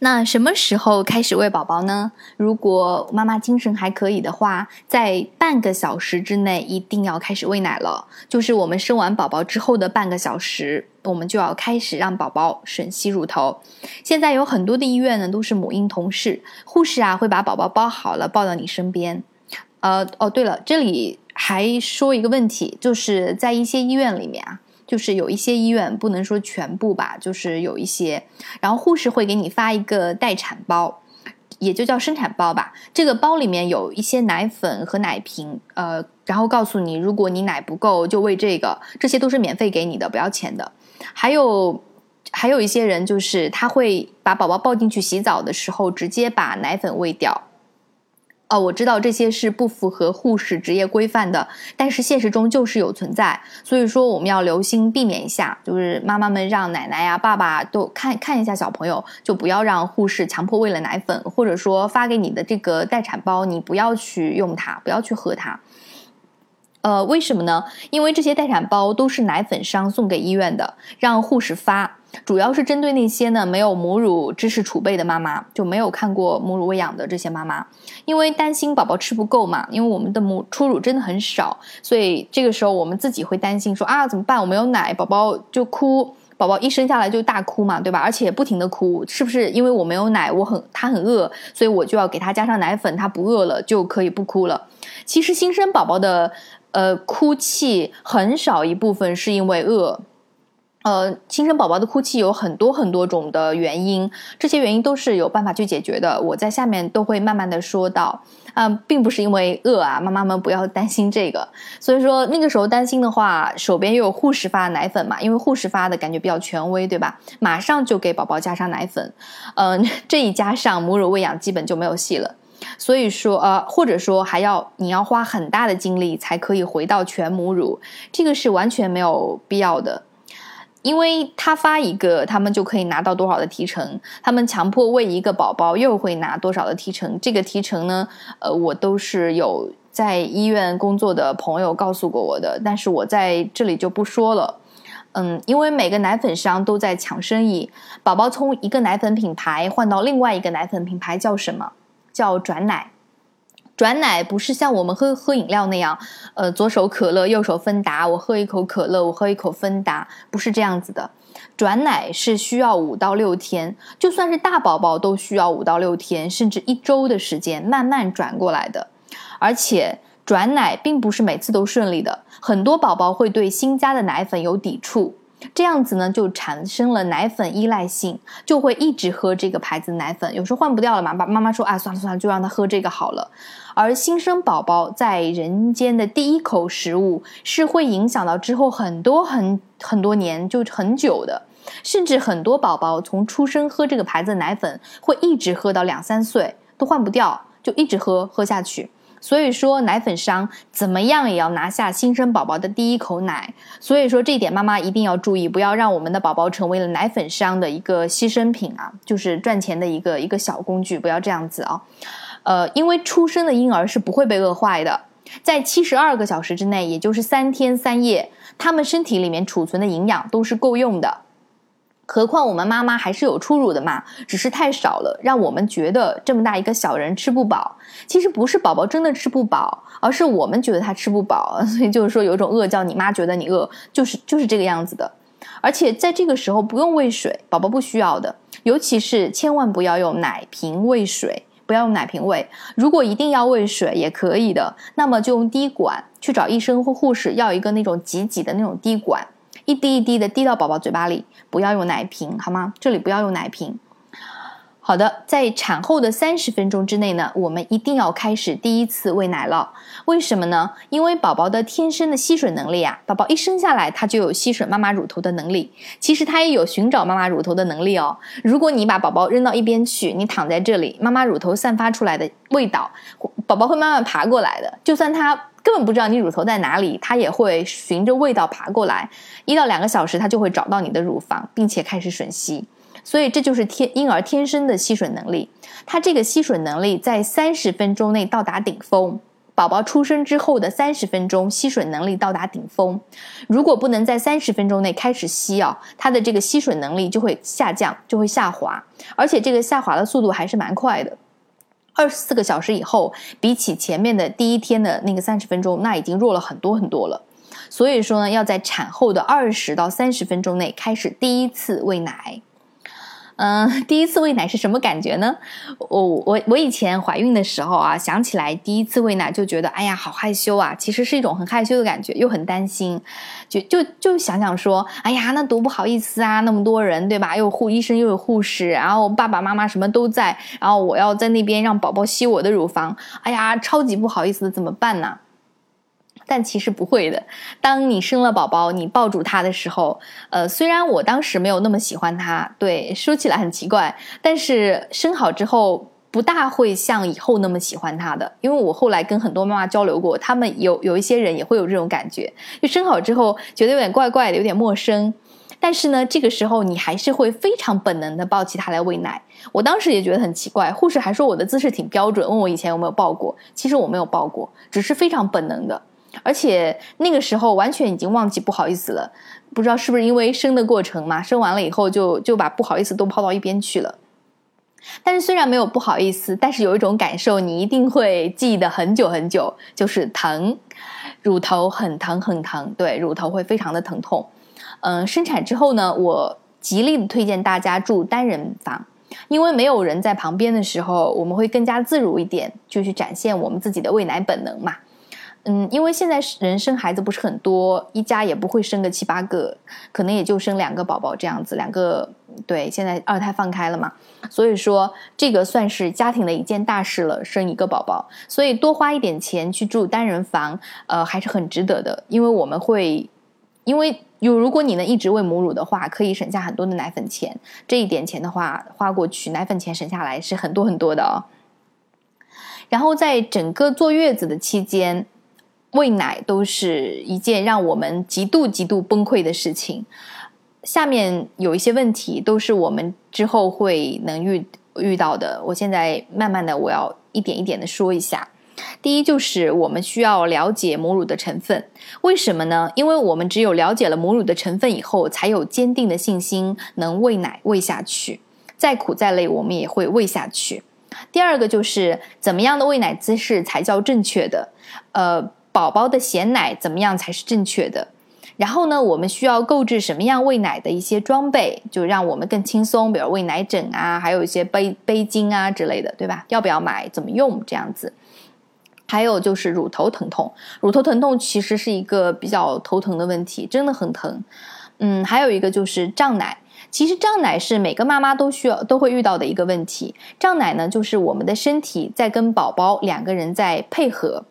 那什么时候开始喂宝宝呢？如果妈妈精神还可以的话，在半个小时之内一定要开始喂奶了。就是我们生完宝宝之后的半个小时，我们就要开始让宝宝吮吸乳头。现在有很多的医院呢，都是母婴同事，护士啊会把宝宝包好了抱到你身边。呃，哦，对了，这里还说一个问题，就是在一些医院里面啊。就是有一些医院不能说全部吧，就是有一些，然后护士会给你发一个待产包，也就叫生产包吧。这个包里面有一些奶粉和奶瓶，呃，然后告诉你，如果你奶不够就喂这个，这些都是免费给你的，不要钱的。还有，还有一些人就是他会把宝宝抱进去洗澡的时候，直接把奶粉喂掉。哦，我知道这些是不符合护士职业规范的，但是现实中就是有存在，所以说我们要留心避免一下，就是妈妈们让奶奶呀、爸爸都看看一下小朋友，就不要让护士强迫喂了奶粉，或者说发给你的这个待产包，你不要去用它，不要去喝它。呃，为什么呢？因为这些待产包都是奶粉商送给医院的，让护士发。主要是针对那些呢没有母乳知识储备的妈妈，就没有看过母乳喂养的这些妈妈，因为担心宝宝吃不够嘛，因为我们的母初乳真的很少，所以这个时候我们自己会担心说啊怎么办？我没有奶，宝宝就哭，宝宝一生下来就大哭嘛，对吧？而且不停的哭，是不是因为我没有奶，我很他很饿，所以我就要给他加上奶粉，他不饿了就可以不哭了。其实新生宝宝的呃哭泣很少一部分是因为饿。呃，新生宝宝的哭泣有很多很多种的原因，这些原因都是有办法去解决的。我在下面都会慢慢的说到，啊，并不是因为饿啊，妈妈们不要担心这个。所以说那个时候担心的话，手边又有护士发奶粉嘛，因为护士发的感觉比较权威，对吧？马上就给宝宝加上奶粉，嗯，这一加上母乳喂养基本就没有戏了。所以说，呃，或者说还要你要花很大的精力才可以回到全母乳，这个是完全没有必要的。因为他发一个，他们就可以拿到多少的提成。他们强迫喂一个宝宝，又会拿多少的提成？这个提成呢，呃，我都是有在医院工作的朋友告诉过我的，但是我在这里就不说了。嗯，因为每个奶粉商都在抢生意，宝宝从一个奶粉品牌换到另外一个奶粉品牌叫什么？叫转奶。转奶不是像我们喝喝饮料那样，呃，左手可乐，右手芬达，我喝一口可乐，我喝一口芬达，不是这样子的。转奶是需要五到六天，就算是大宝宝都需要五到六天，甚至一周的时间慢慢转过来的。而且转奶并不是每次都顺利的，很多宝宝会对新加的奶粉有抵触。这样子呢，就产生了奶粉依赖性，就会一直喝这个牌子奶粉。有时候换不掉了嘛，爸妈妈说啊，算了算了，就让他喝这个好了。而新生宝宝在人间的第一口食物是会影响到之后很多很很多年，就很久的，甚至很多宝宝从出生喝这个牌子的奶粉，会一直喝到两三岁都换不掉，就一直喝喝下去。所以说，奶粉商怎么样也要拿下新生宝宝的第一口奶。所以说，这一点妈妈一定要注意，不要让我们的宝宝成为了奶粉商的一个牺牲品啊，就是赚钱的一个一个小工具，不要这样子啊。呃，因为出生的婴儿是不会被饿坏的，在七十二个小时之内，也就是三天三夜，他们身体里面储存的营养都是够用的。何况我们妈妈还是有初乳的嘛，只是太少了，让我们觉得这么大一个小人吃不饱。其实不是宝宝真的吃不饱，而是我们觉得他吃不饱，所以就是说有一种饿叫你妈觉得你饿，就是就是这个样子的。而且在这个时候不用喂水，宝宝不需要的，尤其是千万不要用奶瓶喂水，不要用奶瓶喂。如果一定要喂水也可以的，那么就用滴管，去找医生或护士要一个那种挤挤的那种滴管。一滴一滴的滴到宝宝嘴巴里，不要用奶瓶，好吗？这里不要用奶瓶。好的，在产后的三十分钟之内呢，我们一定要开始第一次喂奶了。为什么呢？因为宝宝的天生的吸吮能力啊，宝宝一生下来他就有吸吮妈妈乳头的能力，其实他也有寻找妈妈乳头的能力哦。如果你把宝宝扔到一边去，你躺在这里，妈妈乳头散发出来的味道，宝宝会慢慢爬过来的。就算他根本不知道你乳头在哪里，它也会循着味道爬过来。一到两个小时，它就会找到你的乳房，并且开始吮吸。所以这就是天婴儿天生的吸吮能力。它这个吸吮能力在三十分钟内到达顶峰，宝宝出生之后的三十分钟吸吮能力到达顶峰。如果不能在三十分钟内开始吸啊，它的这个吸吮能力就会下降，就会下滑，而且这个下滑的速度还是蛮快的。二十四个小时以后，比起前面的第一天的那个三十分钟，那已经弱了很多很多了。所以说呢，要在产后的二十到三十分钟内开始第一次喂奶。嗯，第一次喂奶是什么感觉呢？我我我以前怀孕的时候啊，想起来第一次喂奶就觉得，哎呀，好害羞啊！其实是一种很害羞的感觉，又很担心，就就就想想说，哎呀，那多不好意思啊，那么多人，对吧？又护医生又有护士，然后爸爸妈妈什么都在，然后我要在那边让宝宝吸我的乳房，哎呀，超级不好意思的，怎么办呢？但其实不会的。当你生了宝宝，你抱住他的时候，呃，虽然我当时没有那么喜欢他，对，说起来很奇怪，但是生好之后不大会像以后那么喜欢他的。因为我后来跟很多妈妈交流过，他们有有一些人也会有这种感觉，就生好之后觉得有点怪怪的，有点陌生。但是呢，这个时候你还是会非常本能的抱起他来喂奶。我当时也觉得很奇怪，护士还说我的姿势挺标准，问我以前有没有抱过。其实我没有抱过，只是非常本能的。而且那个时候完全已经忘记不好意思了，不知道是不是因为生的过程嘛，生完了以后就就把不好意思都抛到一边去了。但是虽然没有不好意思，但是有一种感受你一定会记得很久很久，就是疼，乳头很疼很疼，对，乳头会非常的疼痛。嗯，生产之后呢，我极力的推荐大家住单人房，因为没有人在旁边的时候，我们会更加自如一点，就去展现我们自己的喂奶本能嘛。嗯，因为现在人生孩子不是很多，一家也不会生个七八个，可能也就生两个宝宝这样子，两个对，现在二胎放开了嘛，所以说这个算是家庭的一件大事了，生一个宝宝，所以多花一点钱去住单人房，呃，还是很值得的，因为我们会，因为有如果你能一直喂母乳的话，可以省下很多的奶粉钱，这一点钱的话花过去，奶粉钱省下来是很多很多的哦。然后在整个坐月子的期间。喂奶都是一件让我们极度极度崩溃的事情。下面有一些问题都是我们之后会能遇遇到的。我现在慢慢的，我要一点一点的说一下。第一就是我们需要了解母乳的成分，为什么呢？因为我们只有了解了母乳的成分以后，才有坚定的信心能喂奶喂下去。再苦再累，我们也会喂下去。第二个就是怎么样的喂奶姿势才叫正确的？呃。宝宝的衔奶怎么样才是正确的？然后呢，我们需要购置什么样喂奶的一些装备，就让我们更轻松，比如喂奶枕啊，还有一些杯杯巾啊之类的，对吧？要不要买？怎么用？这样子。还有就是乳头疼痛，乳头疼痛其实是一个比较头疼的问题，真的很疼。嗯，还有一个就是胀奶，其实胀奶是每个妈妈都需要都会遇到的一个问题。胀奶呢，就是我们的身体在跟宝宝两个人在配合。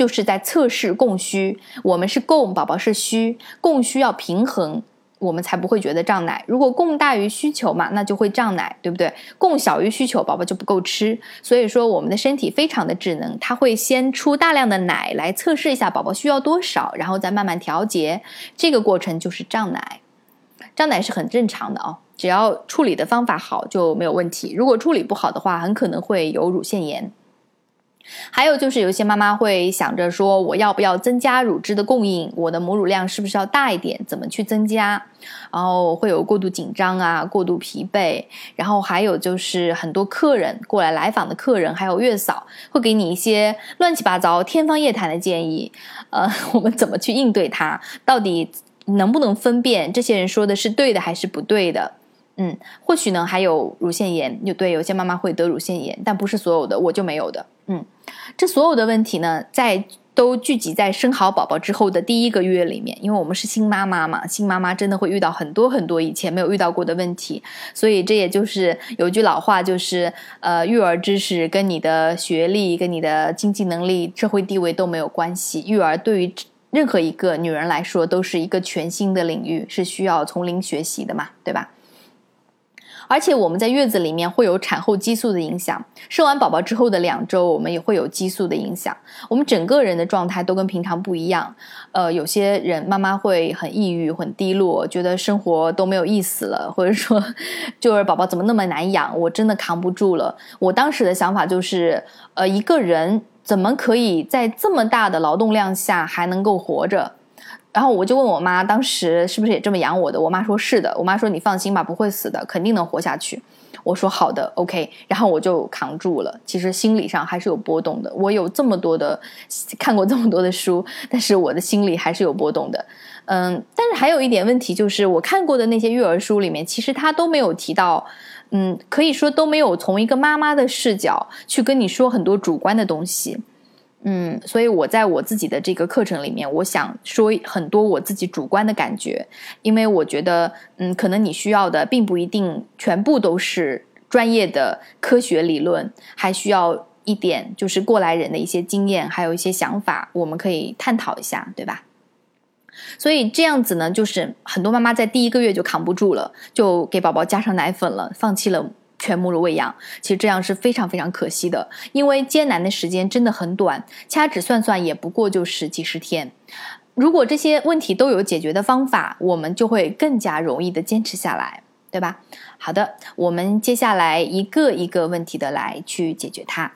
就是在测试供需，我们是供，宝宝是需，供需要平衡，我们才不会觉得胀奶。如果供大于需求嘛，那就会胀奶，对不对？供小于需求，宝宝就不够吃。所以说，我们的身体非常的智能，它会先出大量的奶来测试一下宝宝需要多少，然后再慢慢调节。这个过程就是胀奶，胀奶是很正常的哦，只要处理的方法好就没有问题。如果处理不好的话，很可能会有乳腺炎。还有就是，有些妈妈会想着说，我要不要增加乳汁的供应？我的母乳量是不是要大一点？怎么去增加？然后会有过度紧张啊，过度疲惫。然后还有就是很多客人过来来访的客人，还有月嫂会给你一些乱七八糟、天方夜谭的建议。呃，我们怎么去应对它？到底能不能分辨这些人说的是对的还是不对的？嗯，或许呢，还有乳腺炎，有对，有些妈妈会得乳腺炎，但不是所有的，我就没有的。嗯，这所有的问题呢，在都聚集在生好宝宝之后的第一个月里面，因为我们是新妈妈嘛，新妈妈真的会遇到很多很多以前没有遇到过的问题，所以这也就是有句老话，就是呃，育儿知识跟你的学历、跟你的经济能力、社会地位都没有关系，育儿对于任何一个女人来说都是一个全新的领域，是需要从零学习的嘛，对吧？而且我们在月子里面会有产后激素的影响，生完宝宝之后的两周，我们也会有激素的影响，我们整个人的状态都跟平常不一样。呃，有些人妈妈会很抑郁、很低落，觉得生活都没有意思了，或者说，就是宝宝怎么那么难养，我真的扛不住了。我当时的想法就是，呃，一个人怎么可以在这么大的劳动量下还能够活着？然后我就问我妈，当时是不是也这么养我的？我妈说是的。我妈说你放心吧，不会死的，肯定能活下去。我说好的，OK。然后我就扛住了。其实心理上还是有波动的。我有这么多的看过这么多的书，但是我的心里还是有波动的。嗯，但是还有一点问题就是，我看过的那些育儿书里面，其实他都没有提到，嗯，可以说都没有从一个妈妈的视角去跟你说很多主观的东西。嗯，所以我在我自己的这个课程里面，我想说很多我自己主观的感觉，因为我觉得，嗯，可能你需要的并不一定全部都是专业的科学理论，还需要一点就是过来人的一些经验，还有一些想法，我们可以探讨一下，对吧？所以这样子呢，就是很多妈妈在第一个月就扛不住了，就给宝宝加上奶粉了，放弃了。全母乳喂养，其实这样是非常非常可惜的，因为艰难的时间真的很短，掐指算算也不过就是几十天。如果这些问题都有解决的方法，我们就会更加容易的坚持下来，对吧？好的，我们接下来一个一个问题的来去解决它。